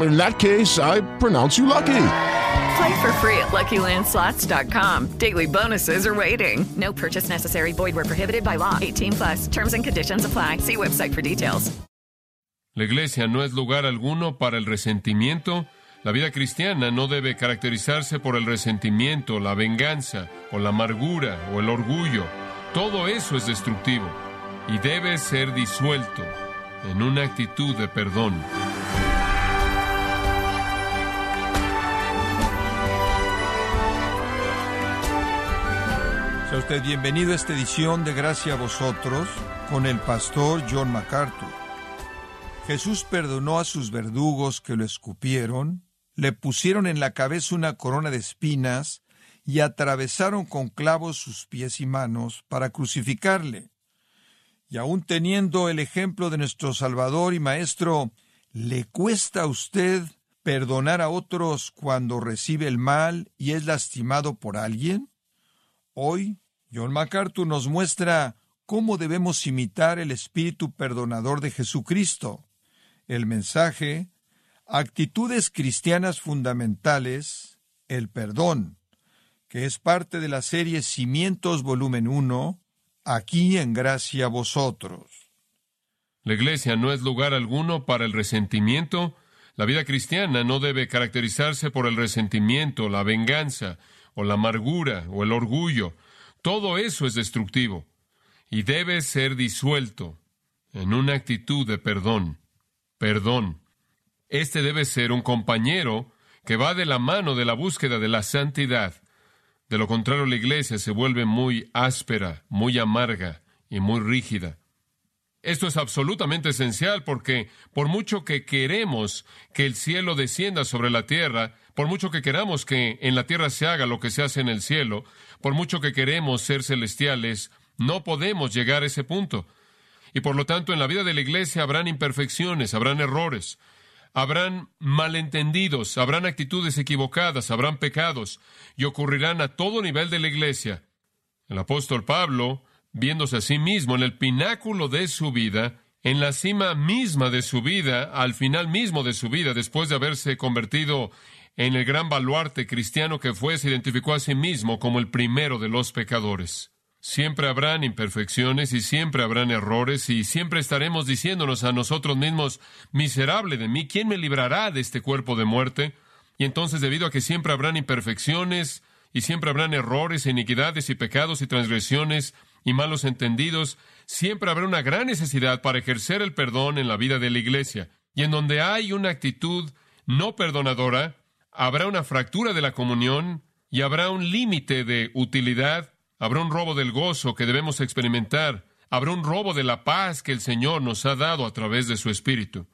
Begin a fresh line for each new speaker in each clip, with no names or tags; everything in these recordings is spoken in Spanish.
In that case, I pronounce you lucky.
Play for free at LuckyLandSlots.com. Daily bonuses are waiting. No purchase necessary. Void where prohibited by law. 18 plus. Terms and conditions apply. See website for details.
La iglesia no es lugar alguno para el resentimiento. La vida cristiana no debe caracterizarse por el resentimiento, la venganza, o la amargura, o el orgullo. Todo eso es destructivo y debe ser disuelto en una actitud de perdón.
Usted bienvenido a esta edición de Gracia a vosotros con el pastor John MacArthur. Jesús perdonó a sus verdugos que lo escupieron, le pusieron en la cabeza una corona de espinas y atravesaron con clavos sus pies y manos para crucificarle. Y aun teniendo el ejemplo de nuestro Salvador y Maestro, ¿le cuesta a usted perdonar a otros cuando recibe el mal y es lastimado por alguien? Hoy, John MacArthur nos muestra cómo debemos imitar el espíritu perdonador de Jesucristo. El mensaje, actitudes cristianas fundamentales, el perdón, que es parte de la serie Cimientos volumen 1, aquí en gracia vosotros.
La iglesia no es lugar alguno para el resentimiento. La vida cristiana no debe caracterizarse por el resentimiento, la venganza, o la amargura, o el orgullo. Todo eso es destructivo y debe ser disuelto en una actitud de perdón. Perdón. Este debe ser un compañero que va de la mano de la búsqueda de la santidad. De lo contrario, la iglesia se vuelve muy áspera, muy amarga y muy rígida. Esto es absolutamente esencial porque por mucho que queremos que el cielo descienda sobre la tierra, por mucho que queramos que en la tierra se haga lo que se hace en el cielo, por mucho que queremos ser celestiales, no podemos llegar a ese punto. Y por lo tanto, en la vida de la iglesia habrán imperfecciones, habrán errores, habrán malentendidos, habrán actitudes equivocadas, habrán pecados, y ocurrirán a todo nivel de la iglesia. El apóstol Pablo, viéndose a sí mismo en el pináculo de su vida, en la cima misma de su vida, al final mismo de su vida, después de haberse convertido en el gran baluarte cristiano que fue, se identificó a sí mismo como el primero de los pecadores. Siempre habrán imperfecciones y siempre habrán errores y siempre estaremos diciéndonos a nosotros mismos, miserable de mí, ¿quién me librará de este cuerpo de muerte? Y entonces, debido a que siempre habrán imperfecciones y siempre habrán errores, iniquidades y pecados y transgresiones y malos entendidos, siempre habrá una gran necesidad para ejercer el perdón en la vida de la iglesia. Y en donde hay una actitud no perdonadora, habrá una fractura de la comunión y habrá un límite de utilidad, habrá un robo del gozo que debemos experimentar, habrá un robo de la paz que el Señor nos ha dado a través de su Espíritu.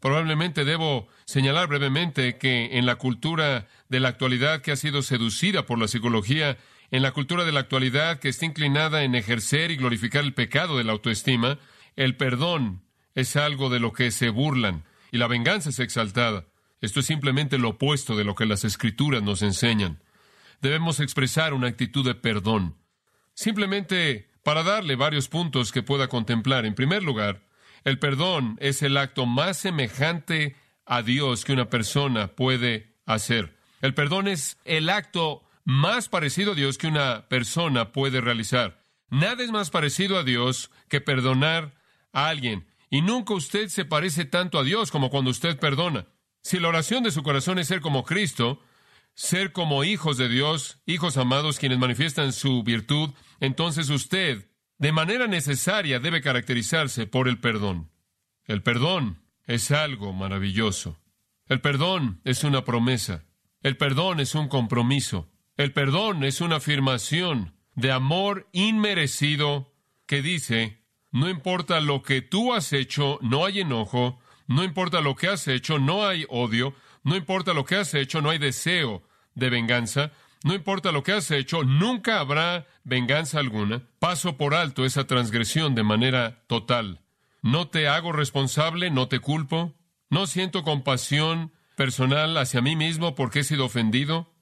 Probablemente debo señalar brevemente que en la cultura de la actualidad que ha sido seducida por la psicología, en la cultura de la actualidad que está inclinada en ejercer y glorificar el pecado de la autoestima, el perdón es algo de lo que se burlan y la venganza es exaltada. Esto es simplemente lo opuesto de lo que las escrituras nos enseñan. Debemos expresar una actitud de perdón. Simplemente para darle varios puntos que pueda contemplar. En primer lugar, el perdón es el acto más semejante a Dios que una persona puede hacer. El perdón es el acto más parecido a Dios que una persona puede realizar. Nada es más parecido a Dios que perdonar a alguien. Y nunca usted se parece tanto a Dios como cuando usted perdona. Si la oración de su corazón es ser como Cristo, ser como hijos de Dios, hijos amados quienes manifiestan su virtud, entonces usted, de manera necesaria, debe caracterizarse por el perdón. El perdón es algo maravilloso. El perdón es una promesa. El perdón es un compromiso. El perdón es una afirmación de amor inmerecido que dice, no importa lo que tú has hecho, no hay enojo, no importa lo que has hecho, no hay odio, no importa lo que has hecho, no hay deseo de venganza, no importa lo que has hecho, nunca habrá venganza alguna. Paso por alto esa transgresión de manera total. No te hago responsable, no te culpo, no siento compasión personal hacia mí mismo porque he sido ofendido,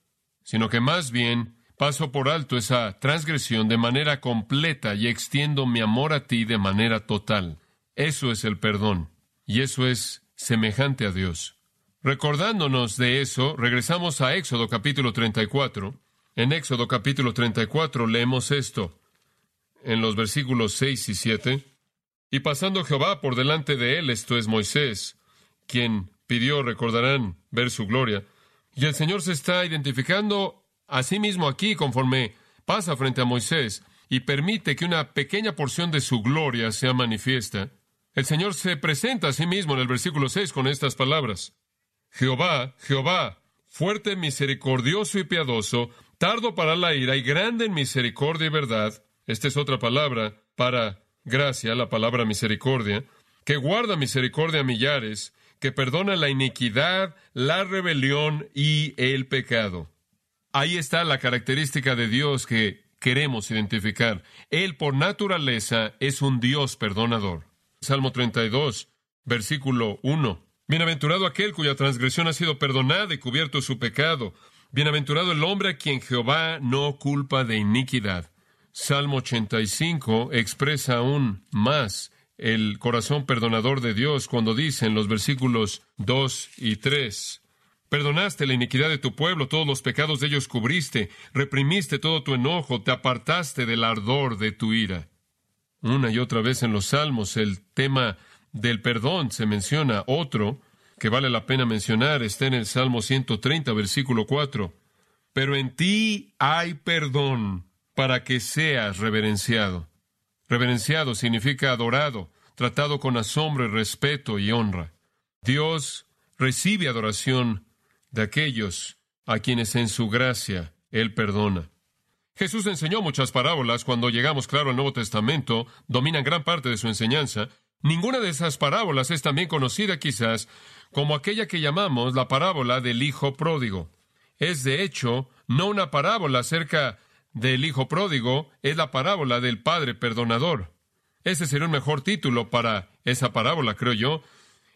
sino que más bien paso por alto esa transgresión de manera completa y extiendo mi amor a ti de manera total. Eso es el perdón, y eso es semejante a Dios. Recordándonos de eso, regresamos a Éxodo capítulo 34. En Éxodo capítulo 34 leemos esto, en los versículos 6 y 7. Y pasando Jehová por delante de él, esto es Moisés, quien pidió, recordarán, ver su gloria. Y el Señor se está identificando a sí mismo aquí conforme pasa frente a Moisés y permite que una pequeña porción de su gloria sea manifiesta. El Señor se presenta a sí mismo en el versículo 6 con estas palabras. Jehová, Jehová, fuerte, misericordioso y piadoso, tardo para la ira y grande en misericordia y verdad. Esta es otra palabra para gracia, la palabra misericordia, que guarda misericordia a millares, que perdona la iniquidad, la rebelión y el pecado. Ahí está la característica de Dios que queremos identificar. Él por naturaleza es un Dios perdonador. Salmo 32, versículo 1. Bienaventurado aquel cuya transgresión ha sido perdonada y cubierto su pecado. Bienaventurado el hombre a quien Jehová no culpa de iniquidad. Salmo 85 expresa aún más el corazón perdonador de Dios cuando dice en los versículos 2 y 3, Perdonaste la iniquidad de tu pueblo, todos los pecados de ellos cubriste, reprimiste todo tu enojo, te apartaste del ardor de tu ira. Una y otra vez en los salmos el tema del perdón se menciona. Otro que vale la pena mencionar está en el Salmo 130, versículo 4. Pero en ti hay perdón para que seas reverenciado. Reverenciado significa adorado, tratado con asombro, respeto y honra. Dios recibe adoración de aquellos a quienes en su gracia Él perdona. Jesús enseñó muchas parábolas cuando llegamos, claro, al Nuevo Testamento, dominan gran parte de su enseñanza. Ninguna de esas parábolas es también conocida quizás como aquella que llamamos la parábola del Hijo Pródigo. Es de hecho no una parábola acerca del Hijo Pródigo, es la parábola del Padre Perdonador. Ese sería un mejor título para esa parábola, creo yo.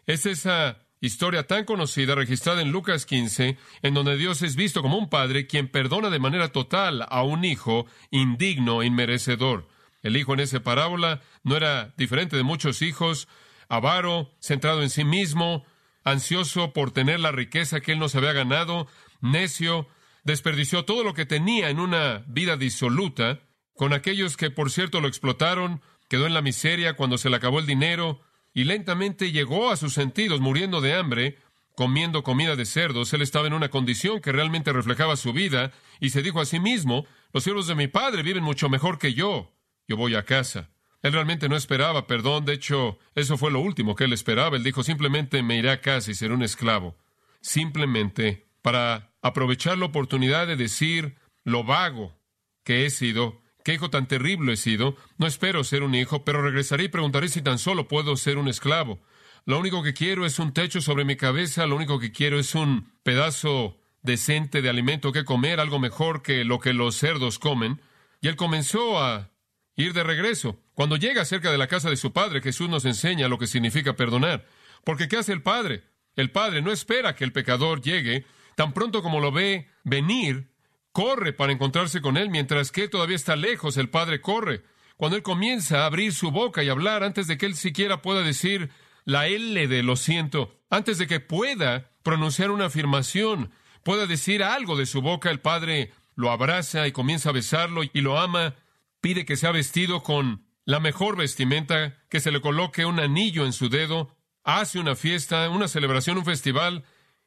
Es esa historia tan conocida registrada en Lucas 15, en donde Dios es visto como un padre quien perdona de manera total a un hijo indigno e inmerecedor. El hijo en esa parábola no era diferente de muchos hijos, avaro, centrado en sí mismo, ansioso por tener la riqueza que él no se había ganado, necio, desperdició todo lo que tenía en una vida disoluta, con aquellos que por cierto lo explotaron, quedó en la miseria cuando se le acabó el dinero, y lentamente llegó a sus sentidos muriendo de hambre, comiendo comida de cerdos. Él estaba en una condición que realmente reflejaba su vida, y se dijo a sí mismo, los siervos de mi padre viven mucho mejor que yo. Yo voy a casa. Él realmente no esperaba perdón, de hecho, eso fue lo último que él esperaba. Él dijo, simplemente me iré a casa y seré un esclavo. Simplemente para aprovechar la oportunidad de decir lo vago que he sido, qué hijo tan terrible he sido, no espero ser un hijo, pero regresaré y preguntaré si tan solo puedo ser un esclavo. Lo único que quiero es un techo sobre mi cabeza, lo único que quiero es un pedazo decente de alimento que comer, algo mejor que lo que los cerdos comen. Y él comenzó a ir de regreso. Cuando llega cerca de la casa de su padre, Jesús nos enseña lo que significa perdonar. Porque ¿qué hace el padre? El padre no espera que el pecador llegue, tan pronto como lo ve venir, corre para encontrarse con él, mientras que todavía está lejos, el padre corre. Cuando él comienza a abrir su boca y hablar, antes de que él siquiera pueda decir la L de lo siento, antes de que pueda pronunciar una afirmación, pueda decir algo de su boca, el padre lo abraza y comienza a besarlo y lo ama, pide que sea vestido con la mejor vestimenta, que se le coloque un anillo en su dedo, hace una fiesta, una celebración, un festival,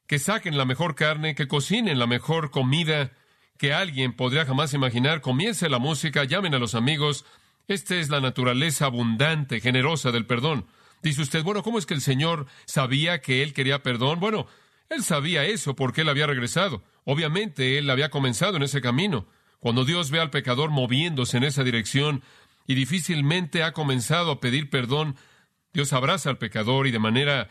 que saquen la mejor carne, que cocinen la mejor comida que alguien podría jamás imaginar, comience la música, llamen a los amigos. Esta es la naturaleza abundante, generosa del perdón. Dice usted, bueno, ¿cómo es que el Señor sabía que él quería perdón? Bueno, él sabía eso porque él había regresado. Obviamente, él había comenzado en ese camino. Cuando Dios ve al pecador moviéndose en esa dirección y difícilmente ha comenzado a pedir perdón, Dios abraza al pecador y de manera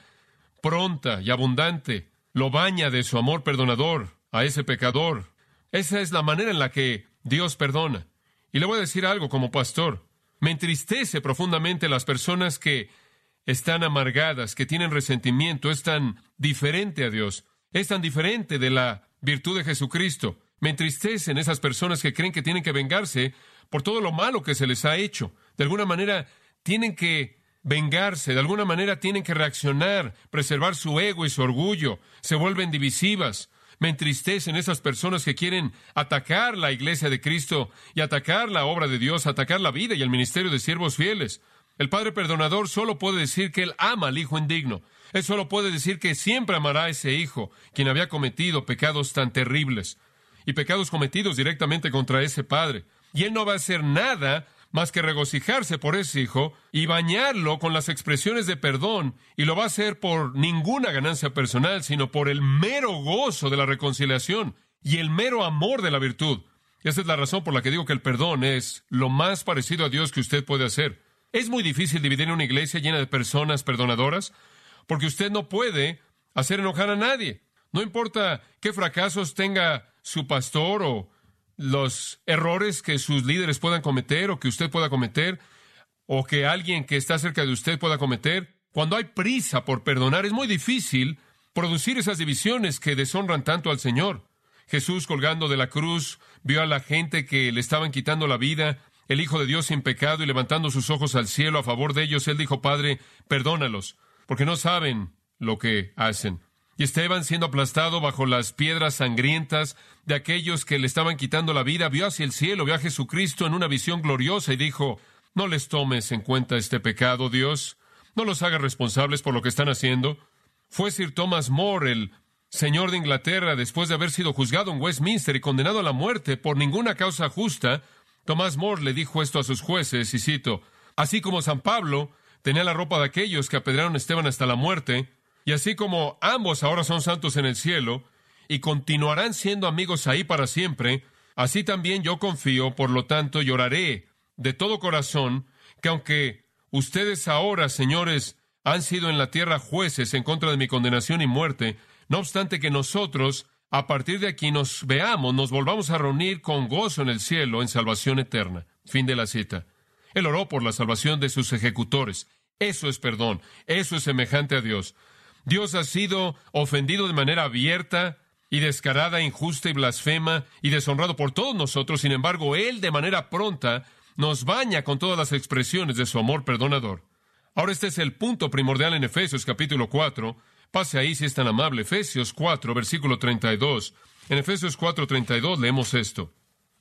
pronta y abundante lo baña de su amor perdonador a ese pecador. Esa es la manera en la que Dios perdona. Y le voy a decir algo como pastor. Me entristece profundamente las personas que están amargadas, que tienen resentimiento, es tan diferente a Dios, es tan diferente de la virtud de Jesucristo. Me entristecen esas personas que creen que tienen que vengarse por todo lo malo que se les ha hecho. De alguna manera tienen que vengarse, de alguna manera tienen que reaccionar, preservar su ego y su orgullo, se vuelven divisivas. Me entristecen esas personas que quieren atacar la iglesia de Cristo y atacar la obra de Dios, atacar la vida y el ministerio de siervos fieles. El Padre Perdonador solo puede decir que Él ama al Hijo indigno. Él solo puede decir que siempre amará a ese Hijo, quien había cometido pecados tan terribles y pecados cometidos directamente contra ese Padre. Y Él no va a hacer nada más que regocijarse por ese hijo y bañarlo con las expresiones de perdón, y lo va a hacer por ninguna ganancia personal, sino por el mero gozo de la reconciliación y el mero amor de la virtud. Esa es la razón por la que digo que el perdón es lo más parecido a Dios que usted puede hacer. Es muy difícil dividir una iglesia llena de personas perdonadoras, porque usted no puede hacer enojar a nadie. No importa qué fracasos tenga su pastor o los errores que sus líderes puedan cometer o que usted pueda cometer o que alguien que está cerca de usted pueda cometer. Cuando hay prisa por perdonar es muy difícil producir esas divisiones que deshonran tanto al Señor. Jesús colgando de la cruz vio a la gente que le estaban quitando la vida, el Hijo de Dios sin pecado y levantando sus ojos al cielo a favor de ellos, él dijo, Padre, perdónalos, porque no saben lo que hacen. Y Esteban, siendo aplastado bajo las piedras sangrientas de aquellos que le estaban quitando la vida, vio hacia el cielo, vio a Jesucristo en una visión gloriosa y dijo, no les tomes en cuenta este pecado, Dios, no los hagas responsables por lo que están haciendo. Fue Sir Thomas More, el señor de Inglaterra, después de haber sido juzgado en Westminster y condenado a la muerte por ninguna causa justa, Thomas More le dijo esto a sus jueces, y cito, así como San Pablo tenía la ropa de aquellos que apedrearon a Esteban hasta la muerte, y así como ambos ahora son santos en el cielo y continuarán siendo amigos ahí para siempre, así también yo confío, por lo tanto lloraré de todo corazón que aunque ustedes ahora, señores, han sido en la tierra jueces en contra de mi condenación y muerte, no obstante que nosotros, a partir de aquí nos veamos, nos volvamos a reunir con gozo en el cielo en salvación eterna. Fin de la cita. Él oró por la salvación de sus ejecutores. Eso es perdón. Eso es semejante a Dios. Dios ha sido ofendido de manera abierta y descarada, injusta y blasfema y deshonrado por todos nosotros. Sin embargo, Él de manera pronta nos baña con todas las expresiones de su amor perdonador. Ahora este es el punto primordial en Efesios capítulo 4. Pase ahí si es tan amable. Efesios 4, versículo 32. En Efesios 4, 32 leemos esto.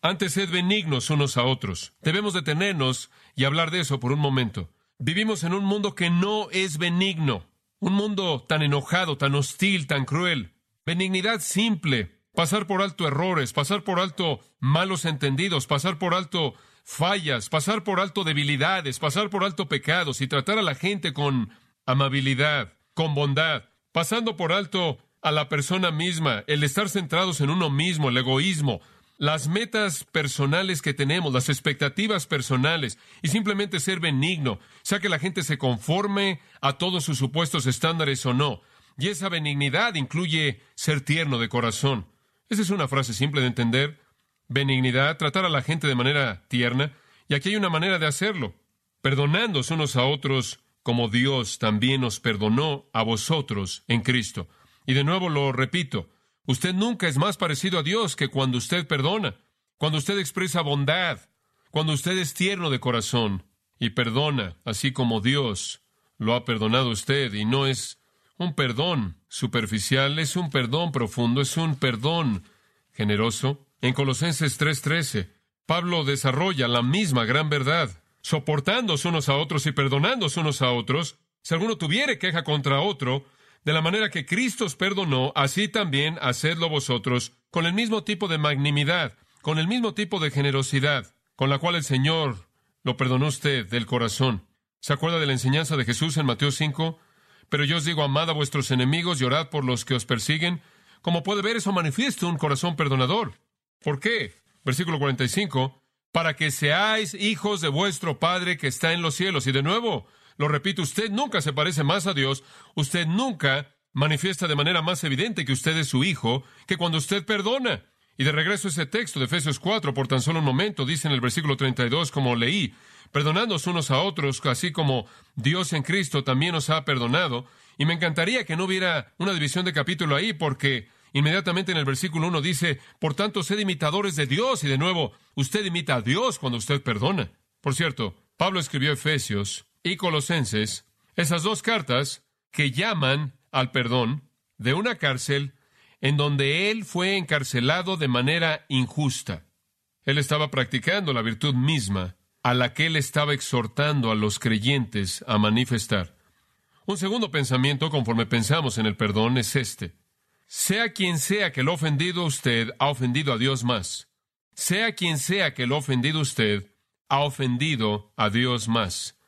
Antes sed benignos unos a otros. Debemos detenernos y hablar de eso por un momento. Vivimos en un mundo que no es benigno. Un mundo tan enojado, tan hostil, tan cruel. Benignidad simple. Pasar por alto errores, pasar por alto malos entendidos, pasar por alto fallas, pasar por alto debilidades, pasar por alto pecados y tratar a la gente con amabilidad, con bondad, pasando por alto a la persona misma, el estar centrados en uno mismo, el egoísmo, las metas personales que tenemos, las expectativas personales, y simplemente ser benigno, sea que la gente se conforme a todos sus supuestos estándares o no. Y esa benignidad incluye ser tierno de corazón. Esa es una frase simple de entender. Benignidad, tratar a la gente de manera tierna, y aquí hay una manera de hacerlo, perdonándose unos a otros como Dios también nos perdonó a vosotros en Cristo. Y de nuevo lo repito, Usted nunca es más parecido a Dios que cuando usted perdona, cuando usted expresa bondad, cuando usted es tierno de corazón y perdona, así como Dios lo ha perdonado a usted. Y no es un perdón superficial, es un perdón profundo, es un perdón generoso. En Colosenses 3:13, Pablo desarrolla la misma gran verdad, soportándose unos a otros y perdonándose unos a otros. Si alguno tuviere queja contra otro, de la manera que Cristo os perdonó, así también hacedlo vosotros, con el mismo tipo de magnanimidad, con el mismo tipo de generosidad, con la cual el Señor lo perdonó usted del corazón. ¿Se acuerda de la enseñanza de Jesús en Mateo 5? Pero yo os digo, amad a vuestros enemigos y orad por los que os persiguen. Como puede ver, eso manifiesta un corazón perdonador. ¿Por qué? Versículo 45. Para que seáis hijos de vuestro Padre que está en los cielos. Y de nuevo, lo repito, usted nunca se parece más a Dios. Usted nunca manifiesta de manera más evidente que usted es su hijo que cuando usted perdona. Y de regreso a ese texto de Efesios 4, por tan solo un momento, dice en el versículo 32, como leí, perdonándonos unos a otros, así como Dios en Cristo también nos ha perdonado. Y me encantaría que no hubiera una división de capítulo ahí, porque inmediatamente en el versículo 1 dice, por tanto, sed imitadores de Dios. Y de nuevo, usted imita a Dios cuando usted perdona. Por cierto, Pablo escribió Efesios y Colosenses, esas dos cartas que llaman al perdón de una cárcel en donde él fue encarcelado de manera injusta. Él estaba practicando la virtud misma a la que él estaba exhortando a los creyentes a manifestar. Un segundo pensamiento, conforme pensamos en el perdón, es este. Sea quien sea que lo ha ofendido usted, ha ofendido a Dios más. Sea quien sea que lo ha ofendido usted, ha ofendido a Dios más.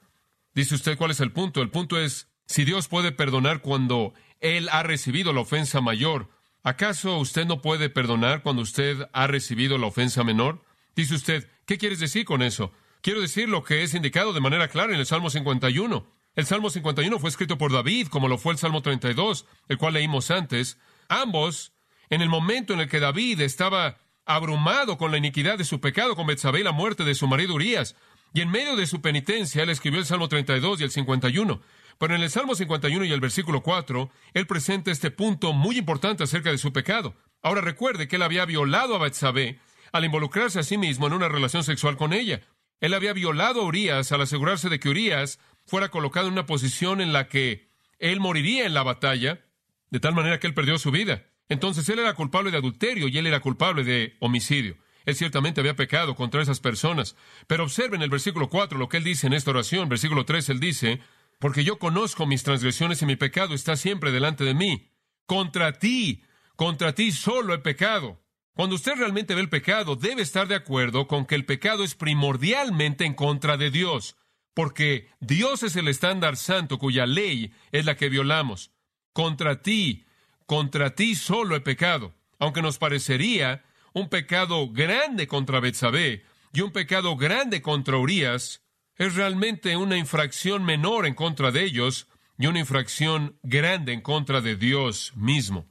Dice usted cuál es el punto. El punto es, si Dios puede perdonar cuando Él ha recibido la ofensa mayor, ¿acaso usted no puede perdonar cuando usted ha recibido la ofensa menor? Dice usted, ¿qué quieres decir con eso? Quiero decir lo que es indicado de manera clara en el Salmo 51. El Salmo 51 fue escrito por David, como lo fue el Salmo 32, el cual leímos antes. Ambos, en el momento en el que David estaba abrumado con la iniquidad de su pecado con Betsabé y la muerte de su marido Urias, y en medio de su penitencia, él escribió el Salmo 32 y el 51. Pero en el Salmo 51 y el versículo 4, él presenta este punto muy importante acerca de su pecado. Ahora recuerde que él había violado a Betsabé al involucrarse a sí mismo en una relación sexual con ella. Él había violado a Urias al asegurarse de que Urias fuera colocado en una posición en la que él moriría en la batalla, de tal manera que él perdió su vida. Entonces él era culpable de adulterio y él era culpable de homicidio. Él ciertamente había pecado contra esas personas. Pero observen el versículo 4 lo que él dice en esta oración. Versículo 3 él dice, porque yo conozco mis transgresiones y mi pecado está siempre delante de mí. Contra ti, contra ti solo he pecado. Cuando usted realmente ve el pecado, debe estar de acuerdo con que el pecado es primordialmente en contra de Dios, porque Dios es el estándar santo cuya ley es la que violamos. Contra ti, contra ti solo he pecado, aunque nos parecería un pecado grande contra Betsabé y un pecado grande contra Urias, es realmente una infracción menor en contra de ellos y una infracción grande en contra de Dios mismo.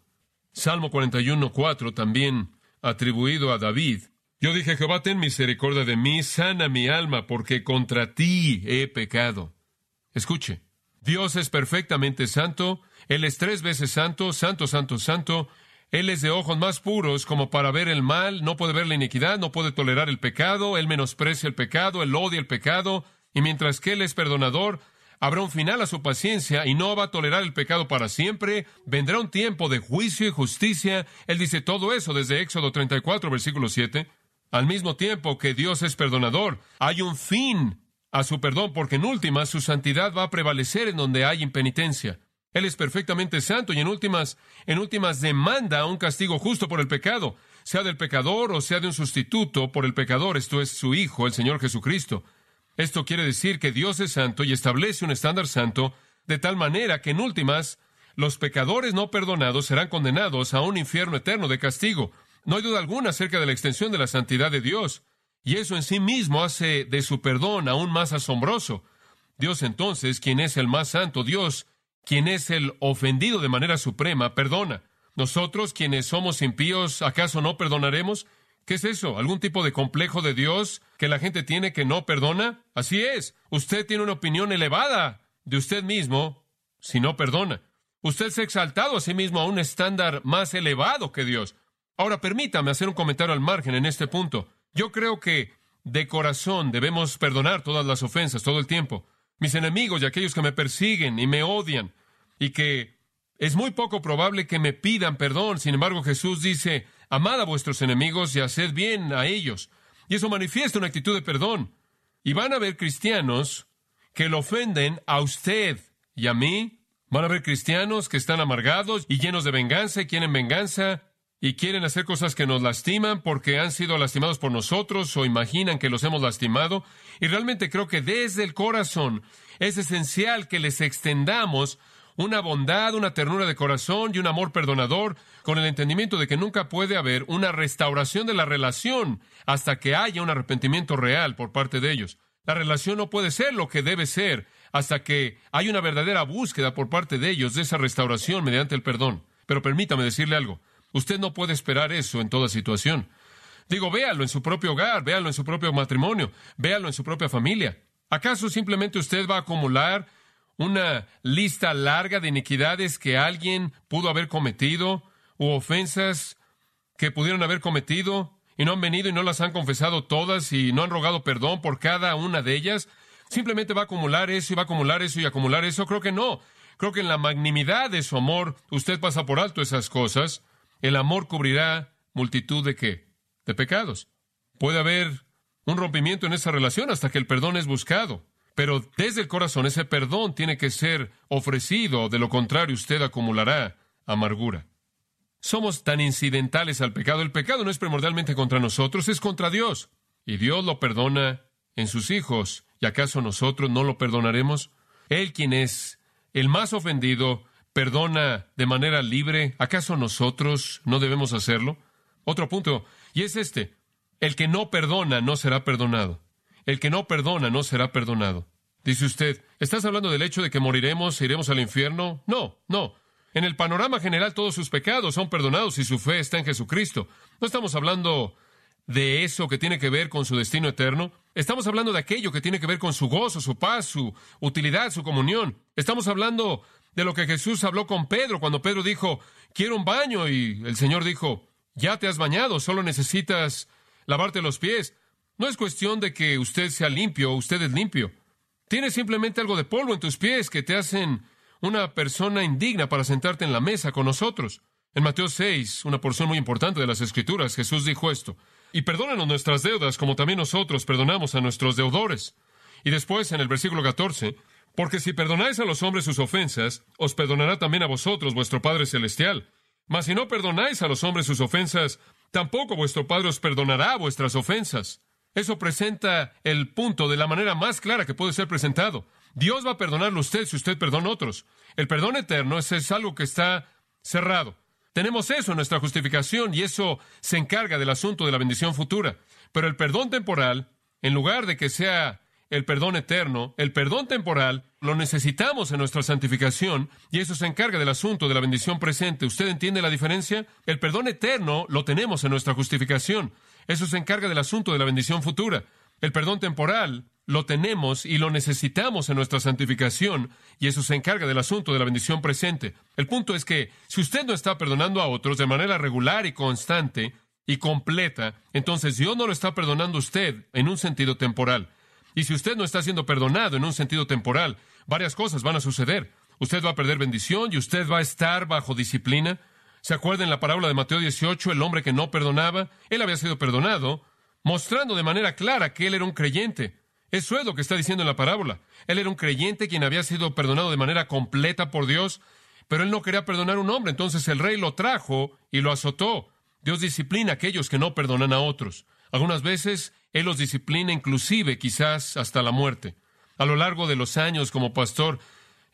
Salmo 41.4 también atribuido a David. Yo dije, Jehová, ten misericordia de mí, sana mi alma, porque contra ti he pecado. Escuche, Dios es perfectamente santo, Él es tres veces santo, santo, santo, santo, Él es de ojos más puros como para ver el mal, no puede ver la iniquidad, no puede tolerar el pecado, Él menosprecia el pecado, Él odia el pecado, y mientras que Él es perdonador, Habrá un final a su paciencia y no va a tolerar el pecado para siempre. Vendrá un tiempo de juicio y justicia. Él dice todo eso desde Éxodo 34, versículo 7. Al mismo tiempo que Dios es perdonador, hay un fin a su perdón, porque en últimas su santidad va a prevalecer en donde hay impenitencia. Él es perfectamente santo y en últimas, en últimas demanda un castigo justo por el pecado, sea del pecador o sea de un sustituto por el pecador, esto es su Hijo, el Señor Jesucristo. Esto quiere decir que Dios es santo y establece un estándar santo de tal manera que en últimas los pecadores no perdonados serán condenados a un infierno eterno de castigo. No hay duda alguna acerca de la extensión de la santidad de Dios, y eso en sí mismo hace de su perdón aún más asombroso. Dios entonces, quien es el más santo, Dios, quien es el ofendido de manera suprema, perdona. Nosotros, quienes somos impíos, ¿acaso no perdonaremos? ¿Qué es eso? ¿Algún tipo de complejo de Dios que la gente tiene que no perdona? Así es. Usted tiene una opinión elevada de usted mismo si no perdona. Usted se ha exaltado a sí mismo a un estándar más elevado que Dios. Ahora permítame hacer un comentario al margen en este punto. Yo creo que de corazón debemos perdonar todas las ofensas todo el tiempo. Mis enemigos y aquellos que me persiguen y me odian y que es muy poco probable que me pidan perdón. Sin embargo, Jesús dice, amad a vuestros enemigos y haced bien a ellos. Y eso manifiesta una actitud de perdón. Y van a haber cristianos que lo ofenden a usted y a mí. Van a haber cristianos que están amargados y llenos de venganza y quieren venganza. Y quieren hacer cosas que nos lastiman porque han sido lastimados por nosotros o imaginan que los hemos lastimado. Y realmente creo que desde el corazón es esencial que les extendamos una bondad, una ternura de corazón y un amor perdonador, con el entendimiento de que nunca puede haber una restauración de la relación hasta que haya un arrepentimiento real por parte de ellos. La relación no puede ser lo que debe ser hasta que haya una verdadera búsqueda por parte de ellos de esa restauración mediante el perdón. Pero permítame decirle algo. Usted no puede esperar eso en toda situación. Digo, véalo en su propio hogar, véalo en su propio matrimonio, véalo en su propia familia. ¿Acaso simplemente usted va a acumular una lista larga de iniquidades que alguien pudo haber cometido u ofensas que pudieron haber cometido y no han venido y no las han confesado todas y no han rogado perdón por cada una de ellas? ¿Simplemente va a acumular eso y va a acumular eso y acumular eso? Creo que no. Creo que en la magnanimidad de su amor usted pasa por alto esas cosas. El amor cubrirá multitud de qué? De pecados. Puede haber un rompimiento en esa relación hasta que el perdón es buscado. Pero desde el corazón ese perdón tiene que ser ofrecido, de lo contrario usted acumulará amargura. Somos tan incidentales al pecado. El pecado no es primordialmente contra nosotros, es contra Dios. Y Dios lo perdona en sus hijos. ¿Y acaso nosotros no lo perdonaremos? Él quien es el más ofendido, perdona de manera libre. ¿Acaso nosotros no debemos hacerlo? Otro punto, y es este. El que no perdona no será perdonado. El que no perdona no será perdonado. Dice usted, ¿estás hablando del hecho de que moriremos e iremos al infierno? No, no. En el panorama general todos sus pecados son perdonados si su fe está en Jesucristo. No estamos hablando de eso que tiene que ver con su destino eterno. Estamos hablando de aquello que tiene que ver con su gozo, su paz, su utilidad, su comunión. Estamos hablando de lo que Jesús habló con Pedro cuando Pedro dijo, quiero un baño y el Señor dijo, ya te has bañado, solo necesitas lavarte los pies. No es cuestión de que usted sea limpio o usted es limpio. Tienes simplemente algo de polvo en tus pies que te hacen una persona indigna para sentarte en la mesa con nosotros. En Mateo 6, una porción muy importante de las Escrituras, Jesús dijo esto, y perdónanos nuestras deudas como también nosotros perdonamos a nuestros deudores. Y después, en el versículo 14, porque si perdonáis a los hombres sus ofensas, os perdonará también a vosotros vuestro Padre Celestial. Mas si no perdonáis a los hombres sus ofensas, tampoco vuestro Padre os perdonará vuestras ofensas. Eso presenta el punto de la manera más clara que puede ser presentado. Dios va a perdonarlo a usted si usted perdona a otros. El perdón eterno es, es algo que está cerrado. Tenemos eso en nuestra justificación y eso se encarga del asunto de la bendición futura. Pero el perdón temporal, en lugar de que sea el perdón eterno, el perdón temporal, lo necesitamos en nuestra santificación y eso se encarga del asunto de la bendición presente. ¿Usted entiende la diferencia? El perdón eterno lo tenemos en nuestra justificación. Eso se encarga del asunto de la bendición futura. El perdón temporal lo tenemos y lo necesitamos en nuestra santificación y eso se encarga del asunto de la bendición presente. El punto es que si usted no está perdonando a otros de manera regular y constante y completa, entonces Dios no lo está perdonando a usted en un sentido temporal. Y si usted no está siendo perdonado en un sentido temporal, varias cosas van a suceder. Usted va a perder bendición y usted va a estar bajo disciplina. ¿Se acuerdan la parábola de Mateo 18, el hombre que no perdonaba? Él había sido perdonado, mostrando de manera clara que él era un creyente. Eso es lo que está diciendo en la parábola. Él era un creyente quien había sido perdonado de manera completa por Dios, pero él no quería perdonar a un hombre, entonces el rey lo trajo y lo azotó. Dios disciplina a aquellos que no perdonan a otros. Algunas veces Él los disciplina inclusive quizás hasta la muerte. A lo largo de los años como pastor,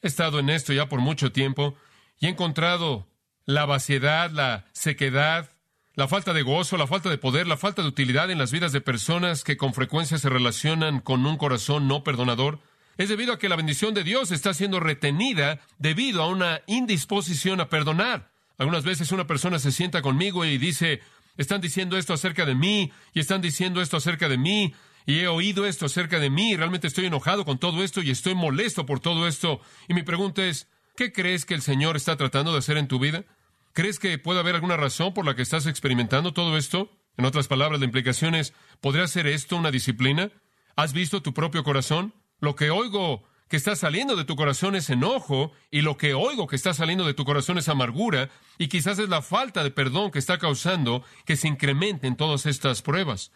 he estado en esto ya por mucho tiempo y he encontrado la vaciedad, la sequedad, la falta de gozo, la falta de poder, la falta de utilidad en las vidas de personas que con frecuencia se relacionan con un corazón no perdonador, es debido a que la bendición de Dios está siendo retenida debido a una indisposición a perdonar. Algunas veces una persona se sienta conmigo y dice, están diciendo esto acerca de mí y están diciendo esto acerca de mí y he oído esto acerca de mí y realmente estoy enojado con todo esto y estoy molesto por todo esto. Y mi pregunta es, ¿qué crees que el Señor está tratando de hacer en tu vida? ¿Crees que puede haber alguna razón por la que estás experimentando todo esto? En otras palabras, la implicación es, ¿podría ser esto una disciplina? ¿Has visto tu propio corazón? Lo que oigo que está saliendo de tu corazón es enojo y lo que oigo que está saliendo de tu corazón es amargura y quizás es la falta de perdón que está causando que se incrementen todas estas pruebas.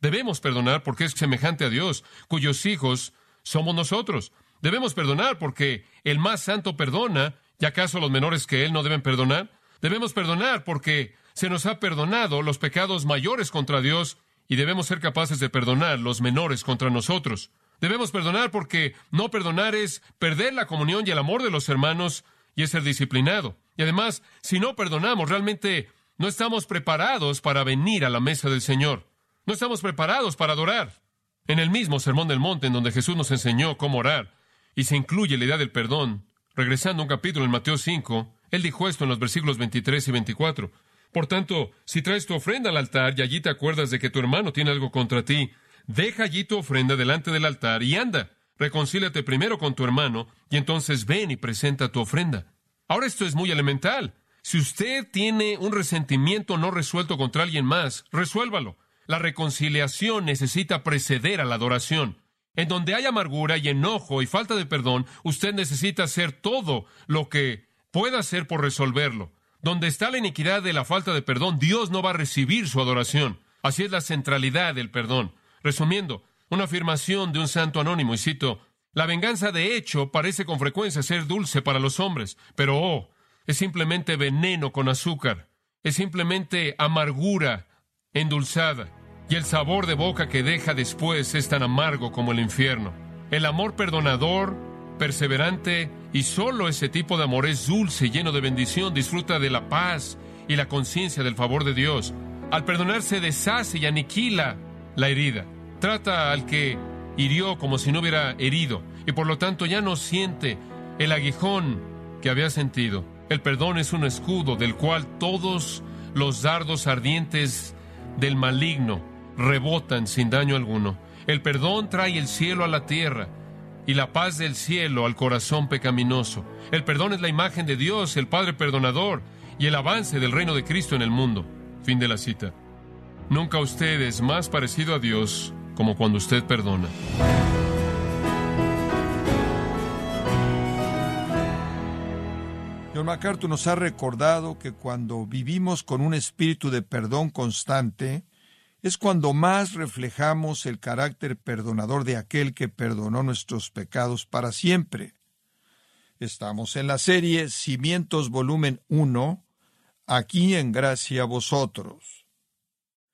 Debemos perdonar porque es semejante a Dios, cuyos hijos somos nosotros. Debemos perdonar porque el más santo perdona, ¿y acaso los menores que Él no deben perdonar? Debemos perdonar porque se nos ha perdonado los pecados mayores contra Dios y debemos ser capaces de perdonar los menores contra nosotros. Debemos perdonar porque no perdonar es perder la comunión y el amor de los hermanos y es ser disciplinado. Y además, si no perdonamos, realmente no estamos preparados para venir a la mesa del Señor. No estamos preparados para adorar. En el mismo Sermón del Monte, en donde Jesús nos enseñó cómo orar, y se incluye la idea del perdón, regresando a un capítulo en Mateo 5, él dijo esto en los versículos 23 y 24. Por tanto, si traes tu ofrenda al altar y allí te acuerdas de que tu hermano tiene algo contra ti, deja allí tu ofrenda delante del altar y anda. Reconcíliate primero con tu hermano y entonces ven y presenta tu ofrenda. Ahora esto es muy elemental. Si usted tiene un resentimiento no resuelto contra alguien más, resuélvalo. La reconciliación necesita preceder a la adoración. En donde hay amargura y enojo y falta de perdón, usted necesita hacer todo lo que pueda hacer por resolverlo. Donde está la iniquidad de la falta de perdón, Dios no va a recibir su adoración. Así es la centralidad del perdón. Resumiendo, una afirmación de un santo anónimo, y cito, la venganza de hecho parece con frecuencia ser dulce para los hombres, pero oh, es simplemente veneno con azúcar, es simplemente amargura endulzada, y el sabor de boca que deja después es tan amargo como el infierno. El amor perdonador, perseverante, y solo ese tipo de amor es dulce, lleno de bendición, disfruta de la paz y la conciencia del favor de Dios. Al perdonar se deshace y aniquila la herida. Trata al que hirió como si no hubiera herido, y por lo tanto ya no siente el aguijón que había sentido. El perdón es un escudo del cual todos los dardos ardientes del maligno rebotan sin daño alguno. El perdón trae el cielo a la tierra y la paz del cielo al corazón pecaminoso. El perdón es la imagen de Dios, el Padre perdonador, y el avance del reino de Cristo en el mundo. Fin de la cita. Nunca usted es más parecido a Dios como cuando usted perdona.
John MacArthur nos ha recordado que cuando vivimos con un espíritu de perdón constante, es cuando más reflejamos el carácter perdonador de aquel que perdonó nuestros pecados para siempre. Estamos en la serie Cimientos volumen 1, aquí en gracia vosotros.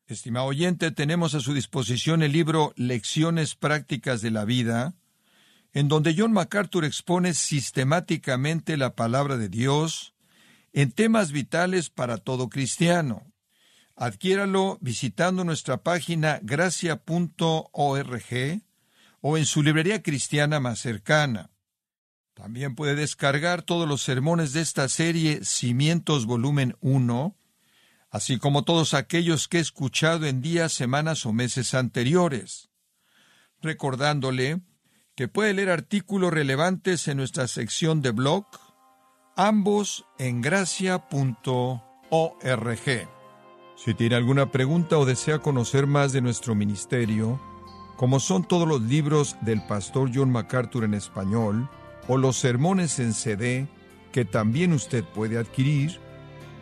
Estimado oyente, tenemos a su disposición el libro Lecciones Prácticas de la Vida, en donde John MacArthur expone sistemáticamente la palabra de Dios en temas vitales para todo cristiano. Adquiéralo visitando nuestra página gracia.org o en su librería cristiana más cercana. También puede descargar todos los sermones de esta serie Cimientos Volumen 1, así como todos aquellos que he escuchado en días, semanas o meses anteriores, recordándole que puede leer artículos relevantes en nuestra sección de blog, ambos en gracia.org. Si tiene alguna pregunta o desea conocer más de nuestro ministerio, como son todos los libros del pastor John MacArthur en español, o los sermones en CD, que también usted puede adquirir,